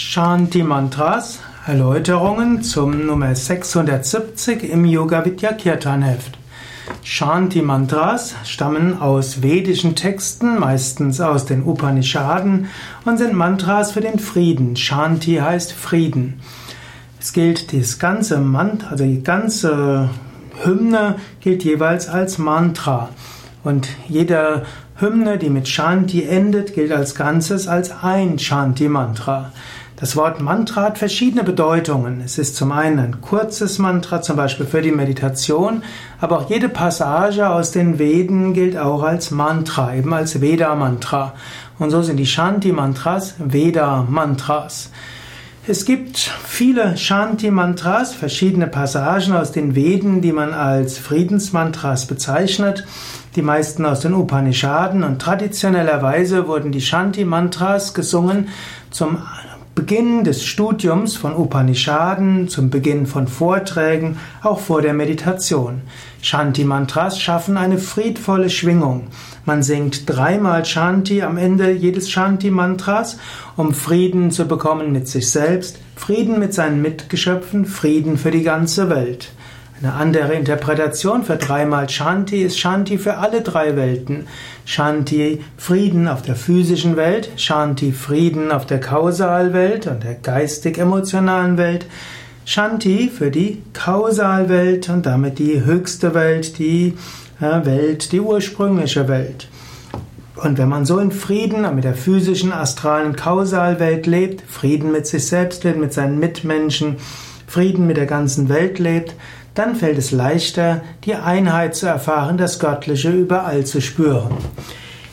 Shanti Mantras, Erläuterungen zum Nummer 670 im Yoga Vidya Kirtan Heft. Shanti Mantras stammen aus vedischen Texten, meistens aus den Upanishaden und sind Mantras für den Frieden. Shanti heißt Frieden. Es gilt das ganze Mantra, also die ganze Hymne gilt jeweils als Mantra. Und jede Hymne, die mit Shanti endet, gilt als Ganzes als ein Shanti-Mantra. Das Wort Mantra hat verschiedene Bedeutungen. Es ist zum einen ein kurzes Mantra, zum Beispiel für die Meditation, aber auch jede Passage aus den Veden gilt auch als Mantra, eben als Veda-Mantra. Und so sind die Shanti-Mantras Veda-Mantras. Es gibt viele Shanti-Mantras, verschiedene Passagen aus den Veden, die man als Friedensmantras bezeichnet. Die meisten aus den Upanishaden und traditionellerweise wurden die Shanti-Mantras gesungen zum Beginn des Studiums von Upanishaden, zum Beginn von Vorträgen, auch vor der Meditation. Shanti-Mantras schaffen eine friedvolle Schwingung. Man singt dreimal Shanti am Ende jedes Shanti-Mantras, um Frieden zu bekommen mit sich selbst, Frieden mit seinen Mitgeschöpfen, Frieden für die ganze Welt. Eine andere Interpretation für dreimal Shanti ist Shanti für alle drei Welten. Shanti Frieden auf der physischen Welt, Shanti Frieden auf der Kausalwelt und der geistig-emotionalen Welt, Shanti für die Kausalwelt und damit die höchste Welt, die Welt, die ursprüngliche Welt. Und wenn man so in Frieden mit der physischen, astralen Kausalwelt lebt, Frieden mit sich selbst lebt, mit seinen Mitmenschen, Frieden mit der ganzen Welt lebt, dann fällt es leichter, die Einheit zu erfahren, das Göttliche überall zu spüren.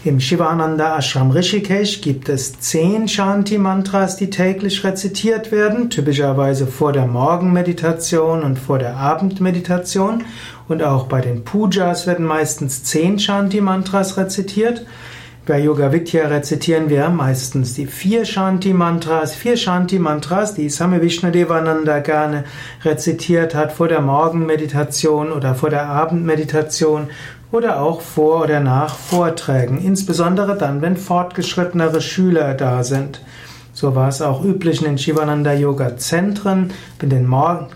Im Shivananda Ashram Rishikesh gibt es zehn Shanti-Mantras, die täglich rezitiert werden, typischerweise vor der Morgenmeditation und vor der Abendmeditation. Und auch bei den Pujas werden meistens zehn Shanti-Mantras rezitiert. Bei Yoga Vidya rezitieren wir meistens die vier Shanti-Mantras, vier Shanti-Mantras, die Same Vishnadevananda gerne rezitiert hat vor der Morgenmeditation oder vor der Abendmeditation oder auch vor oder nach Vorträgen, insbesondere dann, wenn fortgeschrittenere Schüler da sind. So war es auch üblich in den Shivananda Yoga Zentren,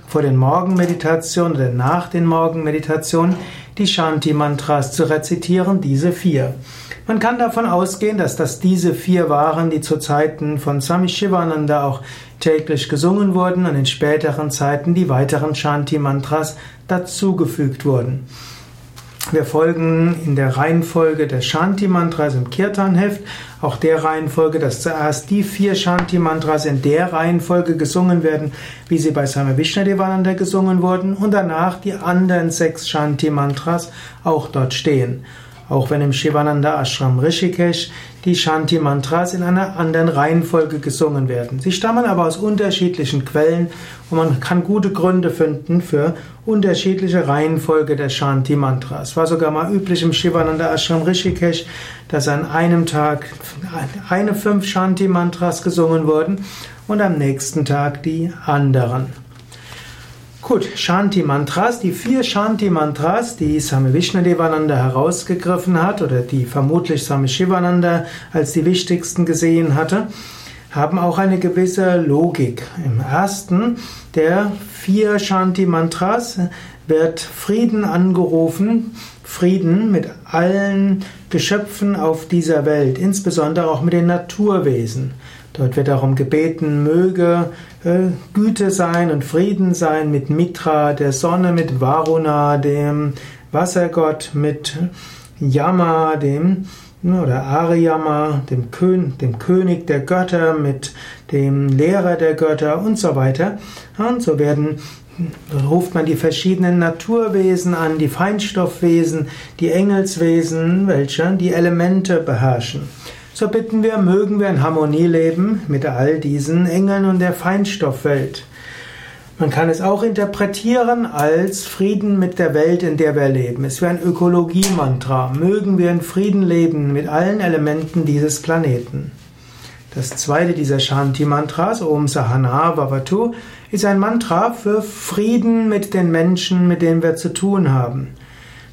vor den Morgenmeditationen oder nach den Morgenmeditationen, die Shanti-Mantras zu rezitieren, diese vier. Man kann davon ausgehen, dass das diese vier waren, die zu Zeiten von Swami Shivananda auch täglich gesungen wurden und in späteren Zeiten die weiteren Shanti-Mantras dazugefügt wurden. Wir folgen in der Reihenfolge der Shanti-Mantras im Kirtan-Heft, auch der Reihenfolge, dass zuerst die vier Shanti-Mantras in der Reihenfolge gesungen werden, wie sie bei Swami Vishnadevananda gesungen wurden, und danach die anderen sechs Shanti-Mantras auch dort stehen. Auch wenn im Shivananda Ashram Rishikesh die Shanti Mantras in einer anderen Reihenfolge gesungen werden. Sie stammen aber aus unterschiedlichen Quellen und man kann gute Gründe finden für unterschiedliche Reihenfolge der Shanti Mantras. War sogar mal üblich im Shivananda Ashram Rishikesh, dass an einem Tag eine fünf Shanti Mantras gesungen wurden und am nächsten Tag die anderen. Gut, Shanti Mantras, die vier Shanti Mantras, die Swami Vishnadevananda herausgegriffen hat oder die vermutlich Swami Shivananda als die wichtigsten gesehen hatte, haben auch eine gewisse Logik. Im ersten der vier Shanti Mantras wird Frieden angerufen, Frieden mit allen Geschöpfen auf dieser Welt, insbesondere auch mit den Naturwesen. Dort wird darum gebeten, möge äh, Güte sein und Frieden sein mit Mitra, der Sonne, mit Varuna, dem Wassergott, mit Yama, dem oder Ariyama, dem, Kön dem König der Götter, mit dem Lehrer der Götter und so weiter. Und so werden ruft man die verschiedenen Naturwesen an, die Feinstoffwesen, die Engelswesen, welche die Elemente beherrschen. So bitten wir, mögen wir in Harmonie leben mit all diesen Engeln und der Feinstoffwelt. Man kann es auch interpretieren als Frieden mit der Welt, in der wir leben. Es wäre ein Ökologie-Mantra. Mögen wir in Frieden leben mit allen Elementen dieses Planeten. Das zweite dieser Shanti-Mantras, Om Sahana Vavatu, ist ein Mantra für Frieden mit den Menschen, mit denen wir zu tun haben.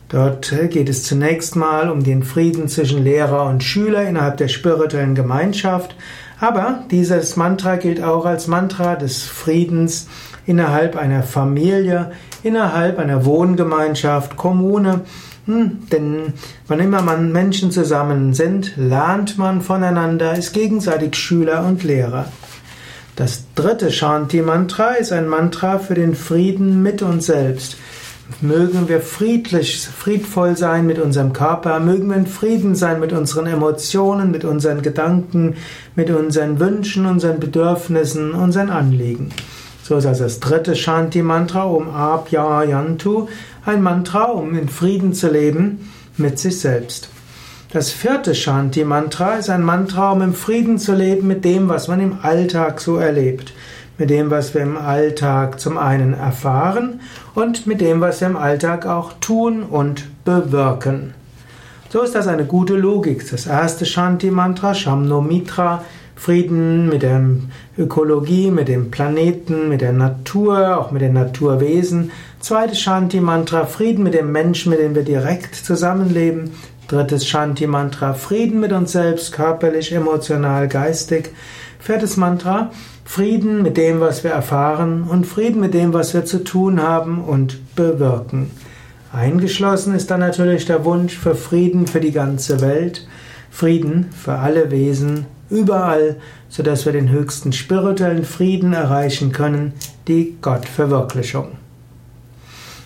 Dort geht es zunächst mal um den Frieden zwischen Lehrer und Schüler innerhalb der spirituellen Gemeinschaft, Aber dieses Mantra gilt auch als Mantra des Friedens innerhalb einer Familie, innerhalb einer Wohngemeinschaft, Kommune. Hm, denn wann immer man Menschen zusammen sind, lernt man voneinander, ist gegenseitig Schüler und Lehrer. Das dritte Shanti-Mantra ist ein Mantra für den Frieden mit uns selbst. Mögen wir friedlich, friedvoll sein mit unserem Körper, mögen wir in Frieden sein mit unseren Emotionen, mit unseren Gedanken, mit unseren Wünschen, unseren Bedürfnissen, unseren Anliegen. So ist also das dritte Shanti-Mantra um Abhyayantu, ein Mantra, um in Frieden zu leben mit sich selbst. Das vierte Shanti-Mantra ist ein Mantra, um im Frieden zu leben mit dem, was man im Alltag so erlebt mit dem, was wir im Alltag zum einen erfahren und mit dem, was wir im Alltag auch tun und bewirken. So ist das eine gute Logik. Das erste Shanti-Mantra, Shamno Mitra, Frieden mit der Ökologie, mit dem Planeten, mit der Natur, auch mit den Naturwesen. Zweites Shanti-Mantra, Frieden mit dem Menschen, mit dem wir direkt zusammenleben. Drittes Shanti-Mantra, Frieden mit uns selbst, körperlich, emotional, geistig. Viertes Mantra, Frieden mit dem, was wir erfahren und Frieden mit dem, was wir zu tun haben und bewirken. Eingeschlossen ist dann natürlich der Wunsch für Frieden für die ganze Welt, Frieden für alle Wesen, überall, sodass wir den höchsten spirituellen Frieden erreichen können, die Gottverwirklichung.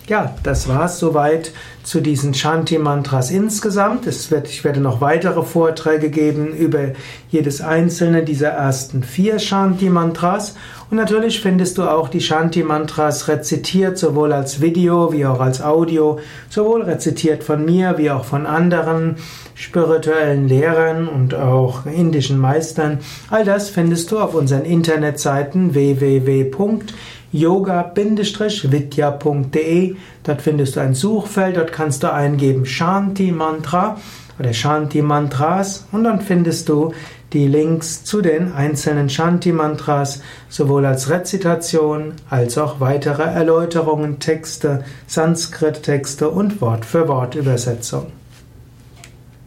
Ja, das war's soweit zu diesen Shanti-Mantras insgesamt. Es wird, ich werde noch weitere Vorträge geben über jedes einzelne dieser ersten vier Shanti-Mantras. Und natürlich findest du auch die Shanti-Mantras rezitiert, sowohl als Video wie auch als Audio, sowohl rezitiert von mir wie auch von anderen spirituellen Lehrern und auch indischen Meistern. All das findest du auf unseren Internetseiten www yoga-vidya.de. Dort findest du ein Suchfeld, dort kannst du eingeben Shanti Mantra oder Shanti Mantras und dann findest du die Links zu den einzelnen Shanti Mantras, sowohl als Rezitation als auch weitere Erläuterungen, Texte, Sanskrit-Texte und Wort für Wort Übersetzung.